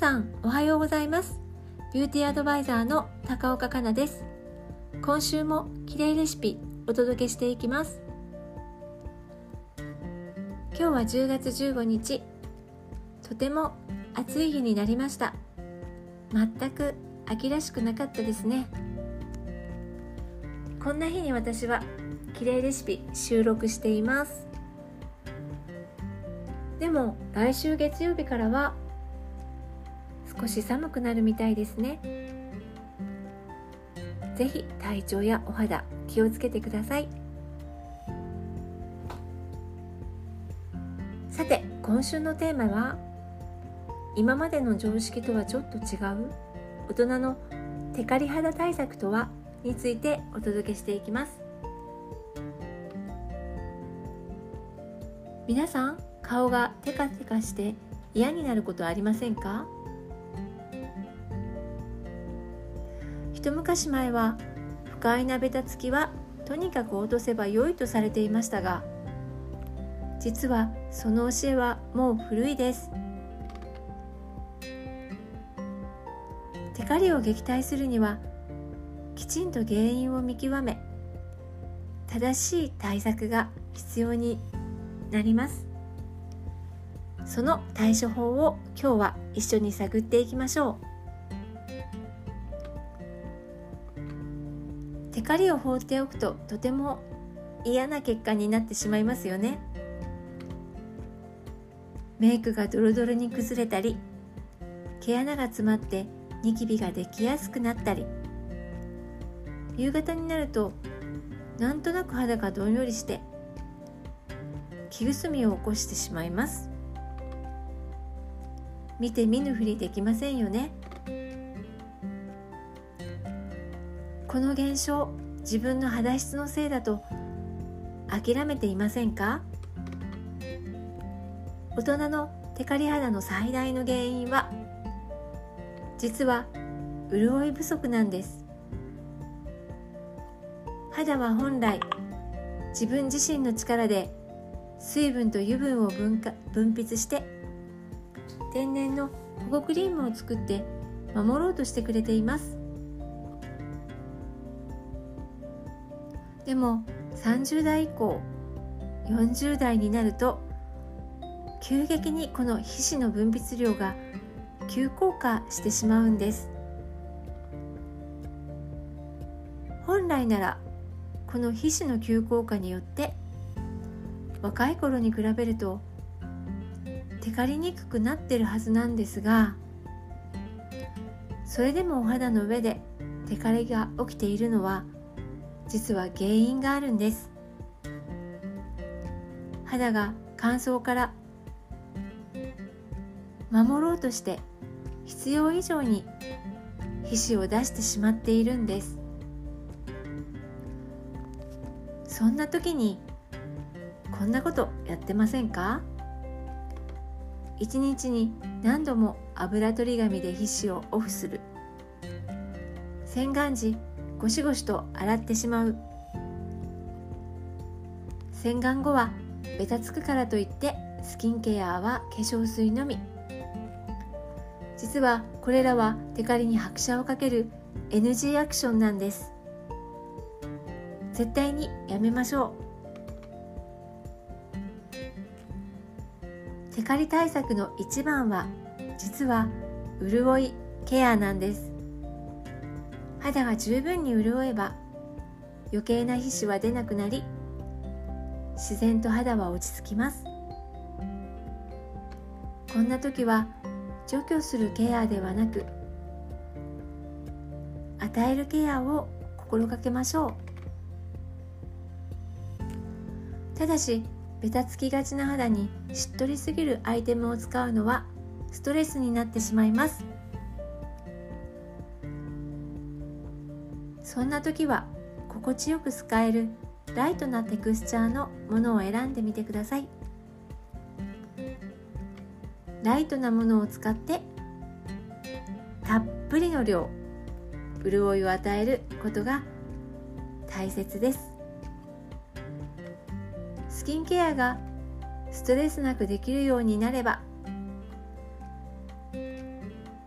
さんおはようございます。ビューティーアドバイザーの高岡香奈です。今週も綺麗レシピお届けしていきます。今日は10月15日。とても暑い日になりました。全く秋らしくなかったですね。こんな日に私は綺麗レシピ収録しています。でも来週月曜日からは少し寒くなるみたいですね。ぜひ体調やお肌気をつけてください。さて今週のテーマは今までの常識とはちょっと違う大人のテカリ肌対策とはについてお届けしていきます。皆さん顔がテカテカして嫌になることありませんか？一昔前は不快なベタつきはとにかく落とせば良いとされていましたが実はその教えはもう古いです。テカリを撃退するにはきちんと原因を見極め正しい対策が必要になります。その対処法を今日は一緒に探っていきましょう。テカリを放っておくととても嫌な結果になってしまいますよね。メイクがドロドロに崩れたり毛穴が詰まってニキビができやすくなったり。夕方になるとなんとなく肌がどんよりして気ぐすみを起こしてしまいます。見て見ぬふりできませんよね。この現象自分の肌質のせいだと諦めていませんか？大人のテカリ肌の最大の原因は実は潤い不足なんです。肌は本来自分自身の力で水分と油分を分化分泌して天然の保護クリームを作って守ろうとしてくれています。でも30代以降40代になると急激にこの皮脂の分泌量が急降下してしまうんです。本来ならこの皮脂の急降下によって若い頃に比べるとテカりにくくなってるはずなんですがそれでもお肌の上でテカリが起きているのは実は原因があるんです。肌が乾燥から守ろうとして必要以上に皮脂を出してしまっているんです。そんな時にこんなことやってませんか？一日に何度も油取り紙で皮脂をオフする。洗顔時ゴシゴシと洗ってしまう。洗顔後はベタつくからといってスキンケアは化粧水のみ。実はこれらはテカリに拍車をかける NG アクションなんです。絶対にやめましょう。テカリ対策の一番は実は潤いケアなんです。肌が十分に潤えば余計な皮脂は出なくなり自然と肌は落ち着きます。こんな時は除去するケアではなく与えるケアを心がけましょう。ただしベタつきがちな肌にしっとりすぎるアイテムを使うのはストレスになってしまいます。そんな時は心地よく使えるライトなテクスチャーのものを選んでみてください。ライトなものを使ってたっぷりの量潤いを与えることが大切です。スキンケアがストレスなくできるようになれば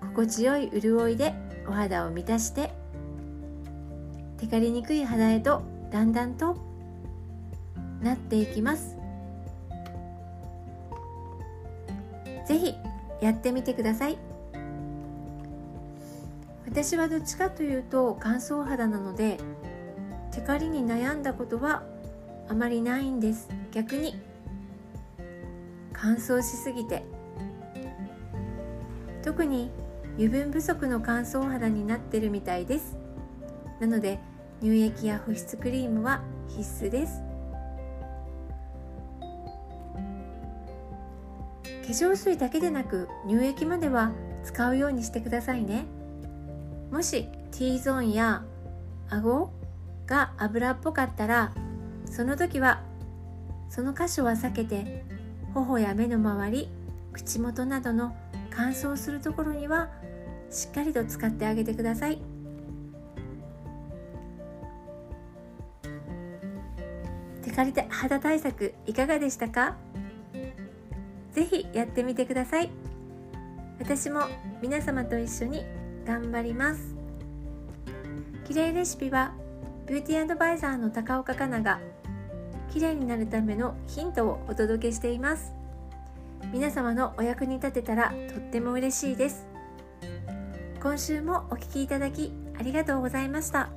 心地よい潤いでお肌を満たしてテカりにくい肌へとだんだんとなっていきます。ぜひやってみてください。私はどっちかというと乾燥肌なのでテカリに悩んだことはあまりないんです。逆に乾燥しすぎて。特に油分不足の乾燥肌になってるみたいです。なので乳液や保湿クリームは必須です。化粧水だけでなく乳液までは使うようにしてくださいね。もし T ゾーンや顎が油っぽかったらその時はその箇所は避けて頬や目の周り口元などの乾燥するところにはしっかりと使ってあげてください。テカリ肌対策いかがでしたか？ぜひやってみてください。私も皆様と一緒に頑張ります。綺麗レシピはビューティーアドバイザーの高岡香奈が綺麗になるためのヒントをお届けしています。皆様のお役に立てたらとっても嬉しいです。今週もお聴きいただきありがとうございました。